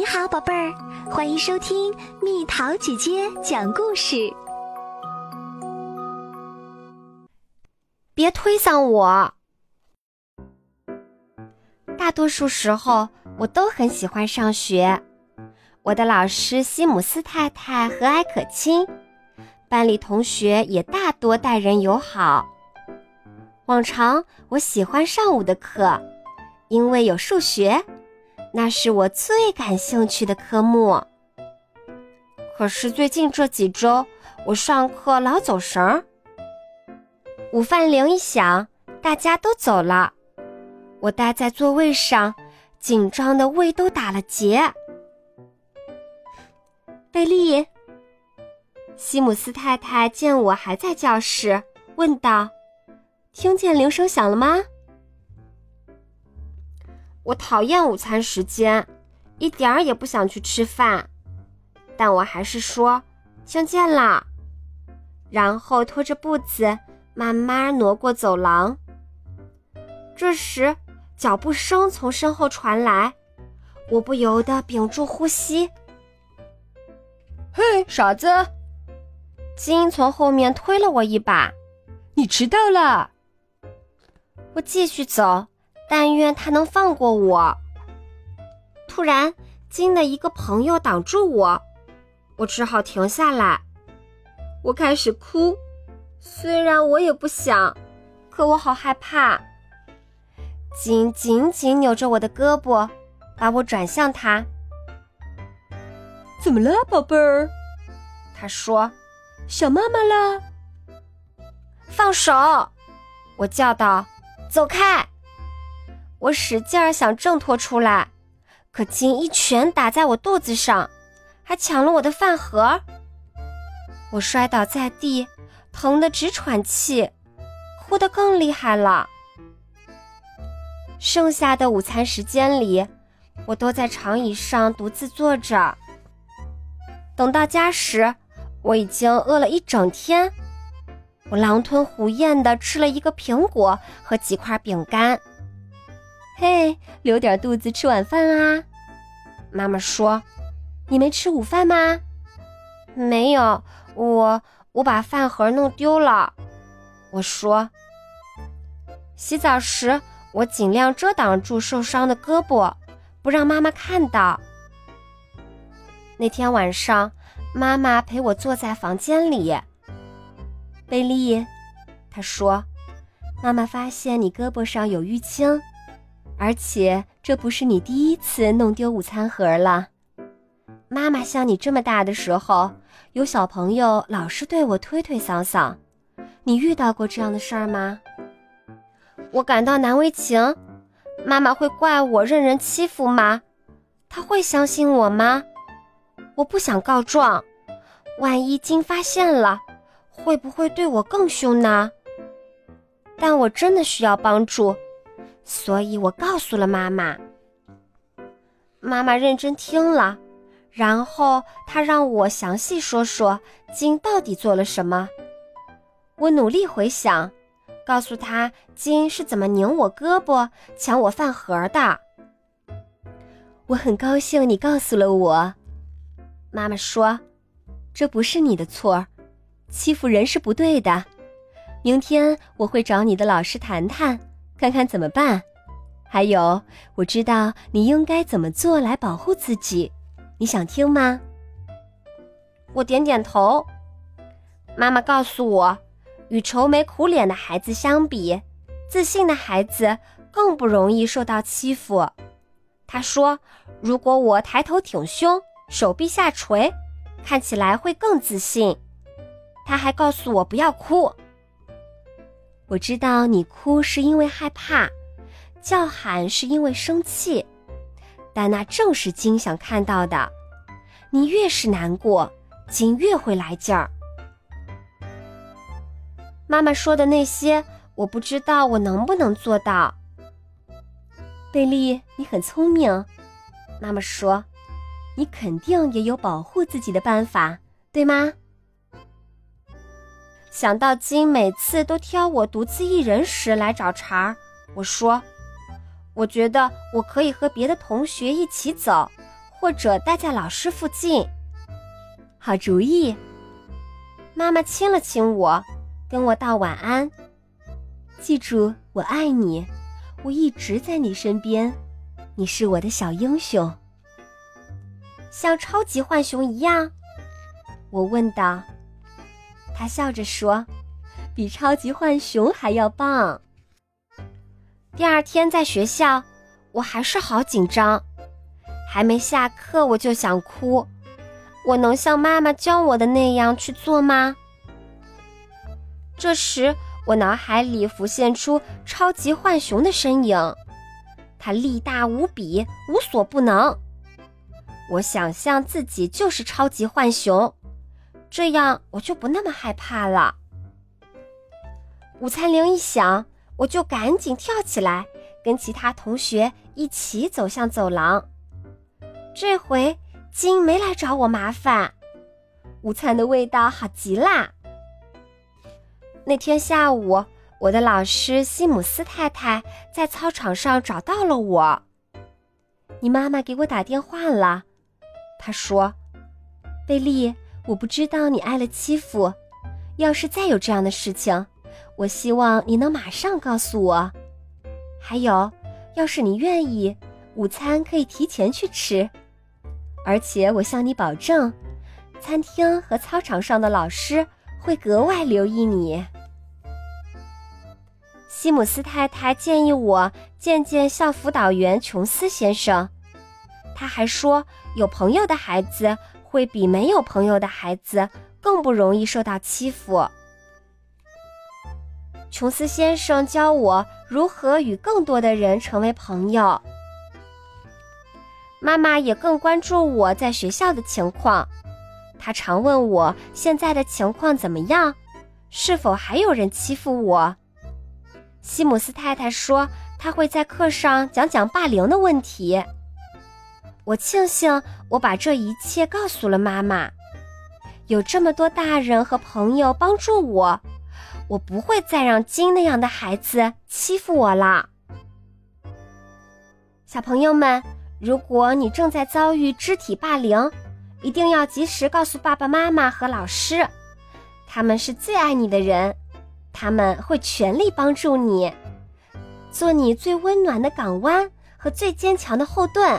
你好，宝贝儿，欢迎收听蜜桃姐姐讲故事。别推搡我！大多数时候，我都很喜欢上学。我的老师西姆斯太太和蔼可亲，班里同学也大多待人友好。往常我喜欢上午的课，因为有数学，那是我最感兴趣的科目。可是最近这几周，我上课老走神儿。午饭铃一响，大家都走了，我待在座位上，紧张的胃都打了结。贝利，西姆斯太太见我还在教室，问道：“听见铃声响了吗？”我讨厌午餐时间，一点儿也不想去吃饭，但我还是说：“听见了。”然后拖着步子慢慢挪过走廊。这时，脚步声从身后传来，我不由得屏住呼吸。嘿，傻子！金从后面推了我一把，你迟到了。我继续走，但愿他能放过我。突然，金的一个朋友挡住我，我只好停下来。我开始哭，虽然我也不想，可我好害怕。金紧紧扭着我的胳膊，把我转向他。怎么了，宝贝儿？他说：“想妈妈了。”放手！我叫道：“走开！”我使劲儿想挣脱出来，可金一拳打在我肚子上，还抢了我的饭盒。我摔倒在地，疼得直喘气，哭得更厉害了。剩下的午餐时间里，我都在长椅上独自坐着。等到家时，我已经饿了一整天。我狼吞虎咽地吃了一个苹果和几块饼干。嘿，留点肚子吃晚饭啊！妈妈说：“你没吃午饭吗？”“没有，我我把饭盒弄丢了。”我说。洗澡时，我尽量遮挡住受伤的胳膊，不让妈妈看到。那天晚上，妈妈陪我坐在房间里。贝利，她说：“妈妈发现你胳膊上有淤青，而且这不是你第一次弄丢午餐盒了。妈妈像你这么大的时候，有小朋友老是对我推推搡搡。你遇到过这样的事儿吗？”我感到难为情。妈妈会怪我任人欺负吗？她会相信我吗？我不想告状，万一金发现了，会不会对我更凶呢？但我真的需要帮助，所以我告诉了妈妈。妈妈认真听了，然后她让我详细说说金到底做了什么。我努力回想，告诉她金是怎么拧我胳膊、抢我饭盒的。我很高兴你告诉了我。妈妈说：“这不是你的错，欺负人是不对的。明天我会找你的老师谈谈，看看怎么办。还有，我知道你应该怎么做来保护自己。你想听吗？”我点点头。妈妈告诉我，与愁眉苦脸的孩子相比，自信的孩子更不容易受到欺负。她说：“如果我抬头挺胸。”手臂下垂，看起来会更自信。他还告诉我不要哭。我知道你哭是因为害怕，叫喊是因为生气，但那正是金想看到的。你越是难过，金越会来劲儿。妈妈说的那些，我不知道我能不能做到。贝利，你很聪明。妈妈说。你肯定也有保护自己的办法，对吗？想到金每次都挑我独自一人时来找茬儿，我说：“我觉得我可以和别的同学一起走，或者待在老师附近。好主意。妈妈亲了亲我，跟我道晚安。记住，我爱你，我一直在你身边，你是我的小英雄，像超级浣熊一样。我问道。他笑着说：“比超级浣熊还要棒。”第二天在学校，我还是好紧张，还没下课我就想哭。我能像妈妈教我的那样去做吗？这时，我脑海里浮现出超级浣熊的身影，它力大无比，无所不能。我想象自己就是超级浣熊，这样我就不那么害怕了。午餐铃一响，我就赶紧跳起来，跟其他同学一起走向走廊。这回。金没来找我麻烦，午餐的味道好极啦。那天下午，我的老师西姆斯太太在操场上找到了我。你妈妈给我打电话了，她说：“贝利，我不知道你挨了欺负，要是再有这样的事情，我希望你能马上告诉我。还有，要是你愿意，午餐可以提前去吃。”而且我向你保证，餐厅和操场上的老师会格外留意你。西姆斯太太建议我见见校辅导员琼斯先生，他还说，有朋友的孩子会比没有朋友的孩子更不容易受到欺负。琼斯先生教我如何与更多的人成为朋友。妈妈也更关注我在学校的情况，她常问我现在的情况怎么样，是否还有人欺负我。西姆斯太太说她会在课上讲讲霸凌的问题。我庆幸我把这一切告诉了妈妈，有这么多大人和朋友帮助我，我不会再让金那样的孩子欺负我了。小朋友们。如果你正在遭遇肢体霸凌，一定要及时告诉爸爸妈妈和老师，他们是最爱你的人，他们会全力帮助你，做你最温暖的港湾和最坚强的后盾。